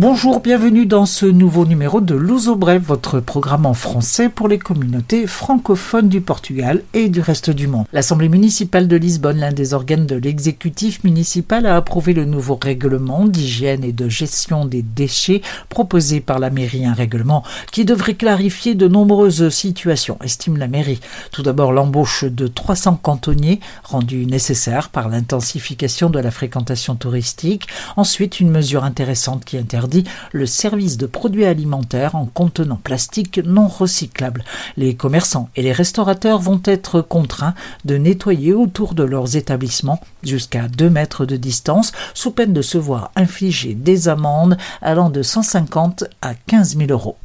Bonjour, bienvenue dans ce nouveau numéro de Luso Brève, votre programme en français pour les communautés francophones du Portugal et du reste du monde. L'Assemblée municipale de Lisbonne, l'un des organes de l'exécutif municipal, a approuvé le nouveau règlement d'hygiène et de gestion des déchets proposé par la mairie, un règlement qui devrait clarifier de nombreuses situations, estime la mairie. Tout d'abord l'embauche de 300 cantonniers, rendue nécessaire par l'intensification de la fréquentation touristique. Ensuite, une mesure intéressante qui interdit le service de produits alimentaires en contenant plastique non recyclable. Les commerçants et les restaurateurs vont être contraints de nettoyer autour de leurs établissements jusqu'à 2 mètres de distance sous peine de se voir infliger des amendes allant de 150 à 15 000 euros.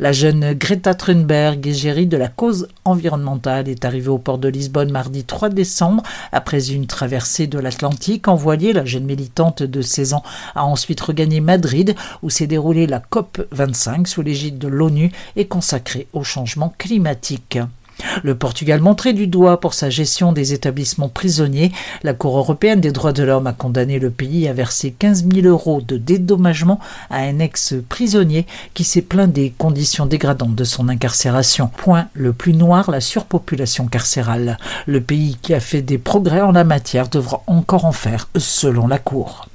La jeune Greta Thunberg, égérie de la cause environnementale, est arrivée au port de Lisbonne mardi 3 décembre après une traversée de l'Atlantique en voilier. La jeune militante de 16 ans a ensuite regagné Madrid où s'est déroulée la COP 25 sous l'égide de l'ONU et consacrée au changement climatique. Le Portugal montré du doigt pour sa gestion des établissements prisonniers. La Cour européenne des droits de l'homme a condamné le pays à verser 15 000 euros de dédommagement à un ex-prisonnier qui s'est plaint des conditions dégradantes de son incarcération. Point le plus noir, la surpopulation carcérale. Le pays qui a fait des progrès en la matière devra encore en faire, selon la Cour.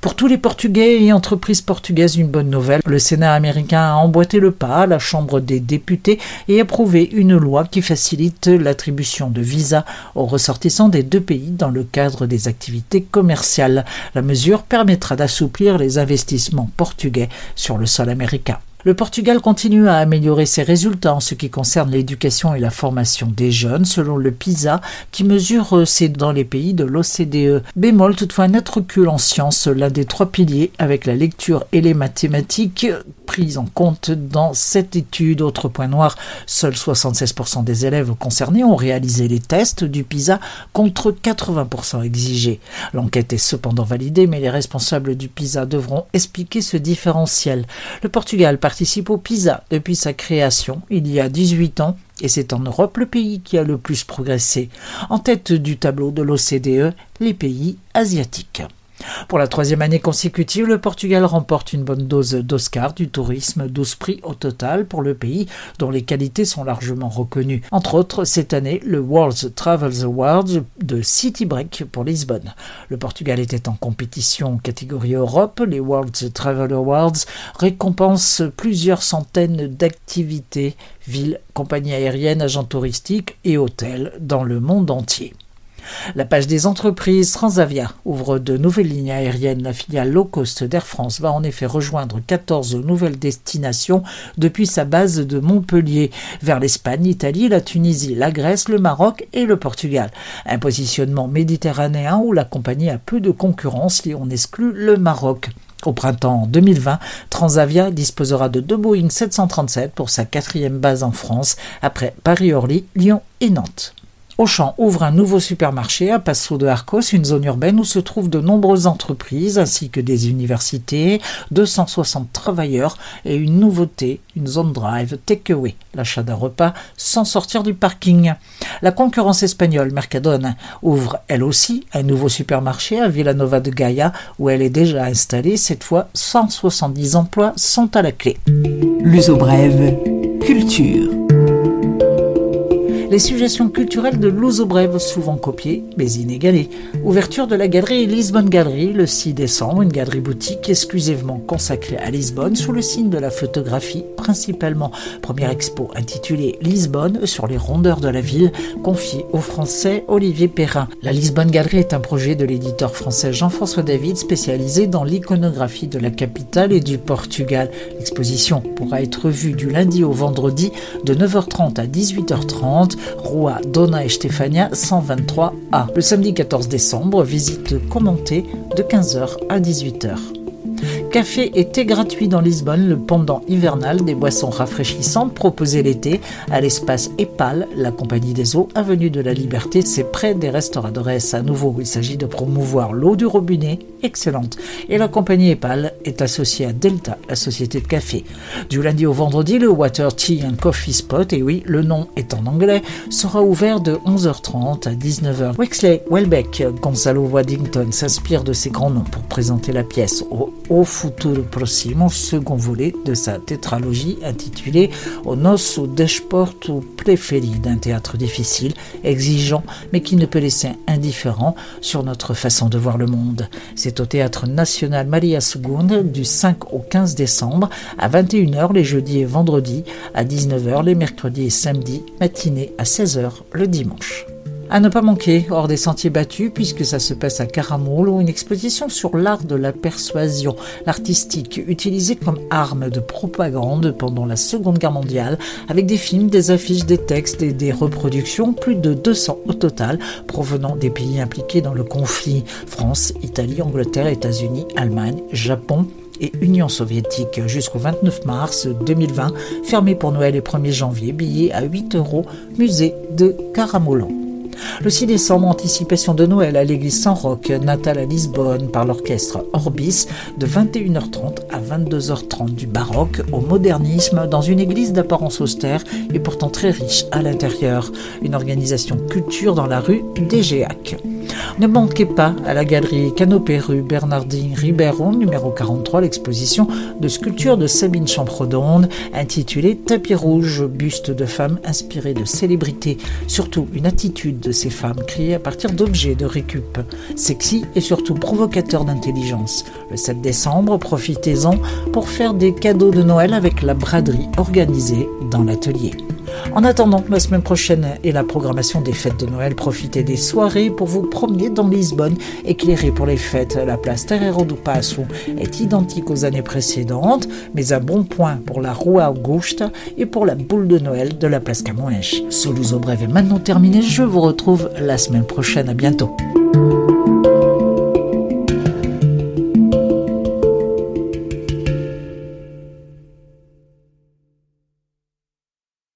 Pour tous les Portugais et entreprises portugaises, une bonne nouvelle. Le Sénat américain a emboîté le pas à la Chambre des députés et approuvé une loi qui facilite l'attribution de visas aux ressortissants des deux pays dans le cadre des activités commerciales. La mesure permettra d'assouplir les investissements portugais sur le sol américain. Le Portugal continue à améliorer ses résultats en ce qui concerne l'éducation et la formation des jeunes, selon le PISA, qui mesure euh, c'est dans les pays de l'OCDE. Bémol, toutefois, net recul en sciences, l'un des trois piliers, avec la lecture et les mathématiques prises en compte dans cette étude. Autre point noir, seuls 76% des élèves concernés ont réalisé les tests du PISA contre 80% exigés. L'enquête est cependant validée, mais les responsables du PISA devront expliquer ce différentiel. Le Portugal participe au PISA depuis sa création il y a 18 ans et c'est en Europe le pays qui a le plus progressé. En tête du tableau de l'OCDE, les pays asiatiques. Pour la troisième année consécutive, le Portugal remporte une bonne dose d'Oscar du tourisme, 12 prix au total pour le pays, dont les qualités sont largement reconnues. Entre autres, cette année, le World Travels Awards de City Break pour Lisbonne. Le Portugal était en compétition catégorie Europe. Les World Travel Awards récompensent plusieurs centaines d'activités, villes, compagnies aériennes, agents touristiques et hôtels dans le monde entier. La page des entreprises Transavia ouvre de nouvelles lignes aériennes. La filiale low cost d'Air France va en effet rejoindre 14 nouvelles destinations depuis sa base de Montpellier vers l'Espagne, l'Italie, la Tunisie, la Grèce, le Maroc et le Portugal. Un positionnement méditerranéen où la compagnie a peu de concurrence si on exclut le Maroc. Au printemps 2020, Transavia disposera de deux Boeing 737 pour sa quatrième base en France, après Paris-Orly, Lyon et Nantes. Auchan ouvre un nouveau supermarché à Passo de Arcos, une zone urbaine où se trouvent de nombreuses entreprises ainsi que des universités, 260 travailleurs et une nouveauté, une zone drive takeaway, l'achat d'un repas sans sortir du parking. La concurrence espagnole Mercadona ouvre elle aussi un nouveau supermarché à Villanova de Gaia où elle est déjà installée. Cette fois, 170 emplois sont à la clé. L'uso brève, culture. Les suggestions culturelles de Louzo Brève, souvent copiées, mais inégalées. Ouverture de la galerie Lisbonne Galerie le 6 décembre, une galerie boutique exclusivement consacrée à Lisbonne sous le signe de la photographie, principalement. Première expo intitulée Lisbonne sur les rondeurs de la ville, confiée au français Olivier Perrin. La Lisbonne Galerie est un projet de l'éditeur français Jean-François David spécialisé dans l'iconographie de la capitale et du Portugal. L'exposition pourra être vue du lundi au vendredi de 9h30 à 18h30 Rua Dona et Stefania 123A. Le samedi 14 décembre, visite commentée de 15h à 18h. Café thé gratuit dans Lisbonne, le pendant hivernal des boissons rafraîchissantes proposées l'été à l'espace EPAL, la compagnie des eaux, avenue de la Liberté, c'est près des restaurateurs. À nouveau, il s'agit de promouvoir l'eau du robinet, excellente. Et la compagnie EPAL est associée à Delta, la société de café. Du lundi au vendredi, le Water Tea and Coffee Spot, et oui, le nom est en anglais, sera ouvert de 11h30 à 19h. Wexley Welbeck, Gonzalo Waddington s'inspire de ces grands noms pour présenter la pièce au O Futuro Prossimo, second volet de sa tétralogie intitulée O Nosso Desporto Preferi, d'un théâtre difficile, exigeant, mais qui ne peut laisser indifférent sur notre façon de voir le monde. C'est au Théâtre National Maria Segunda du 5 au 15 décembre à 21h les jeudis et vendredis, à 19h les mercredis et samedis, matinée à 16h le dimanche. À ne pas manquer, hors des sentiers battus, puisque ça se passe à Caramulo, une exposition sur l'art de la persuasion, l'artistique, utilisé comme arme de propagande pendant la Seconde Guerre mondiale, avec des films, des affiches, des textes et des reproductions, plus de 200 au total, provenant des pays impliqués dans le conflit France, Italie, Angleterre, États-Unis, Allemagne, Japon, et Union soviétique jusqu'au 29 mars 2020, fermé pour Noël et 1er janvier, billet à 8 euros, musée de Caramulo. Le 6 décembre, anticipation de Noël à l'église Saint-Roch, natale à Lisbonne, par l'orchestre Orbis, de 21h30 à 22h30 du baroque au modernisme, dans une église d'apparence austère et pourtant très riche à l'intérieur. Une organisation culture dans la rue d'Égéac. Ne manquez pas à la galerie Canopé rue Bernardine Ribeiro, numéro 43, l'exposition de sculpture de Sabine Champredonde intitulée Tapis rouge, buste de femmes inspirées de célébrités. Surtout une attitude de ces femmes créées à partir d'objets de récup. Sexy et surtout provocateur d'intelligence. Le 7 décembre, profitez-en pour faire des cadeaux de Noël avec la braderie organisée dans l'atelier. En attendant, la semaine prochaine et la programmation des fêtes de Noël, profitez des soirées pour vous promener dans Lisbonne, éclairée pour les fêtes. La place Terreiro do Passo est identique aux années précédentes, mais un bon point pour la Rua Augusta et pour la boule de Noël de la place Camões. Ce Luso Brève est maintenant terminé. Je vous retrouve la semaine prochaine. À bientôt.